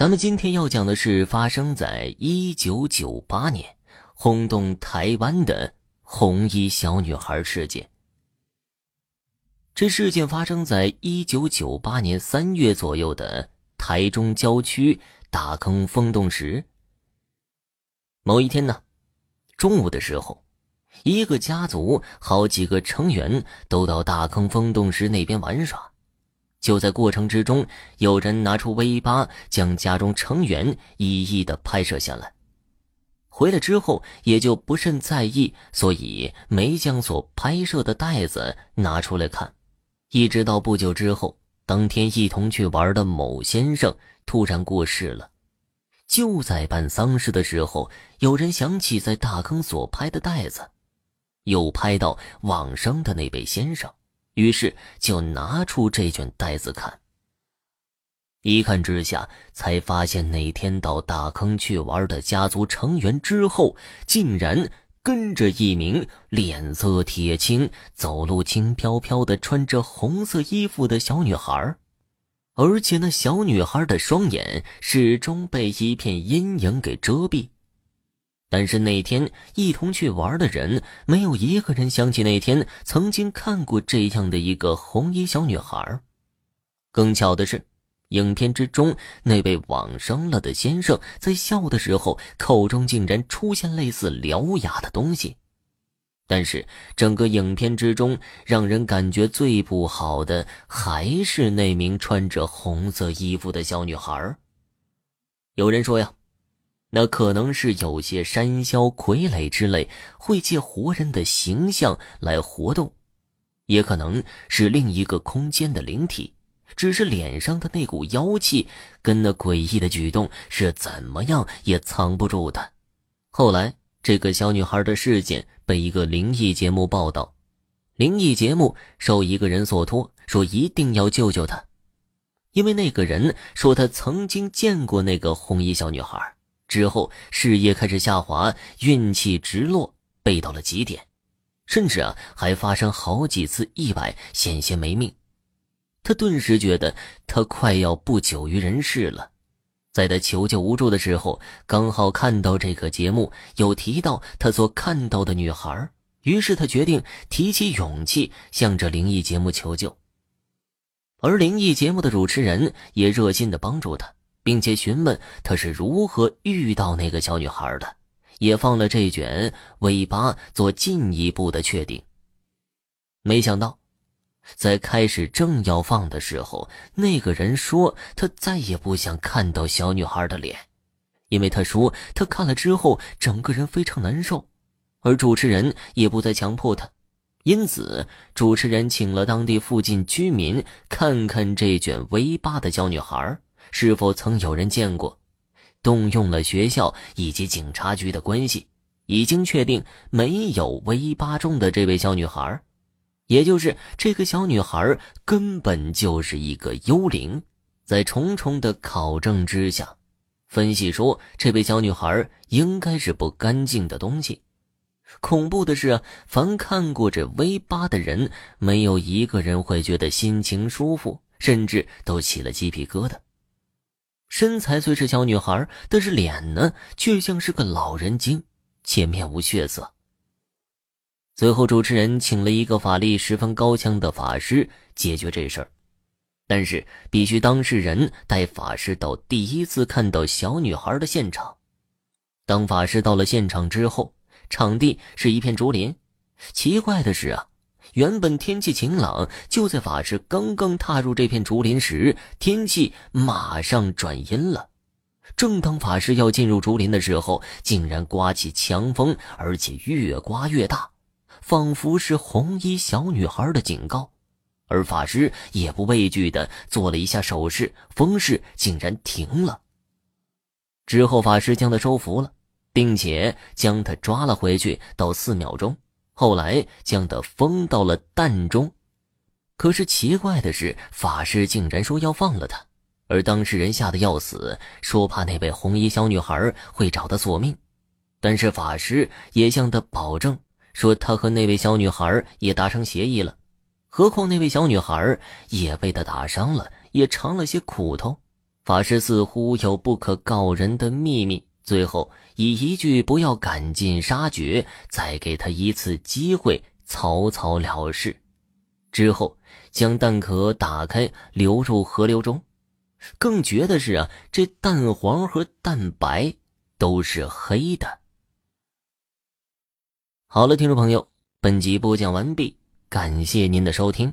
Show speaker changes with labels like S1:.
S1: 咱们今天要讲的是发生在一九九八年，轰动台湾的红衣小女孩事件。这事件发生在一九九八年三月左右的台中郊区大坑风洞时。某一天呢，中午的时候，一个家族好几个成员都到大坑风洞石那边玩耍。就在过程之中，有人拿出 V 八，将家中成员一一的拍摄下来。回来之后，也就不甚在意，所以没将所拍摄的袋子拿出来看。一直到不久之后，当天一同去玩的某先生突然过世了。就在办丧事的时候，有人想起在大坑所拍的袋子，又拍到往生的那位先生。于是就拿出这卷袋子看。一看之下，才发现那天到大坑去玩的家族成员之后，竟然跟着一名脸色铁青、走路轻飘飘的、穿着红色衣服的小女孩，而且那小女孩的双眼始终被一片阴影给遮蔽。但是那天一同去玩的人，没有一个人想起那天曾经看过这样的一个红衣小女孩。更巧的是，影片之中那位往生了的先生在笑的时候，口中竟然出现类似獠牙的东西。但是整个影片之中，让人感觉最不好的还是那名穿着红色衣服的小女孩。有人说呀。那可能是有些山魈、傀儡之类会借活人的形象来活动，也可能是另一个空间的灵体。只是脸上的那股妖气跟那诡异的举动是怎么样也藏不住的。后来，这个小女孩的事件被一个灵异节目报道，灵异节目受一个人所托，说一定要救救她，因为那个人说他曾经见过那个红衣小女孩。之后，事业开始下滑，运气直落，背到了极点，甚至啊，还发生好几次意外，险些没命。他顿时觉得他快要不久于人世了。在他求救无助的时候，刚好看到这个节目有提到他所看到的女孩，于是他决定提起勇气向着灵异节目求救。而灵异节目的主持人也热心的帮助他。并且询问他是如何遇到那个小女孩的，也放了这卷 V 八做进一步的确定。没想到，在开始正要放的时候，那个人说他再也不想看到小女孩的脸，因为他说他看了之后整个人非常难受，而主持人也不再强迫他，因此主持人请了当地附近居民看看这卷 V 八的小女孩。是否曾有人见过？动用了学校以及警察局的关系，已经确定没有 V 八中的这位小女孩，也就是这个小女孩根本就是一个幽灵。在重重的考证之下，分析说这位小女孩应该是不干净的东西。恐怖的是，凡看过这 V 八的人，没有一个人会觉得心情舒服，甚至都起了鸡皮疙瘩。身材虽是小女孩，但是脸呢，却像是个老人精，且面无血色。最后，主持人请了一个法力十分高强的法师解决这事儿，但是必须当事人带法师到第一次看到小女孩的现场。当法师到了现场之后，场地是一片竹林。奇怪的是啊。原本天气晴朗，就在法师刚刚踏入这片竹林时，天气马上转阴了。正当法师要进入竹林的时候，竟然刮起强风，而且越刮越大，仿佛是红衣小女孩的警告。而法师也不畏惧的做了一下手势，风势竟然停了。之后，法师将他收服了，并且将他抓了回去，到四秒钟。后来将他封到了蛋中，可是奇怪的是，法师竟然说要放了他，而当事人吓得要死，说怕那位红衣小女孩会找他索命。但是法师也向他保证说，他和那位小女孩也达成协议了。何况那位小女孩也被他打伤了，也尝了些苦头，法师似乎有不可告人的秘密，最后以一句“不要赶尽杀绝”，再给他一次机会，草草了事。之后将蛋壳打开，流入河流中。更绝的是啊，这蛋黄和蛋白都是黑的。好了，听众朋友，本集播讲完毕，感谢您的收听。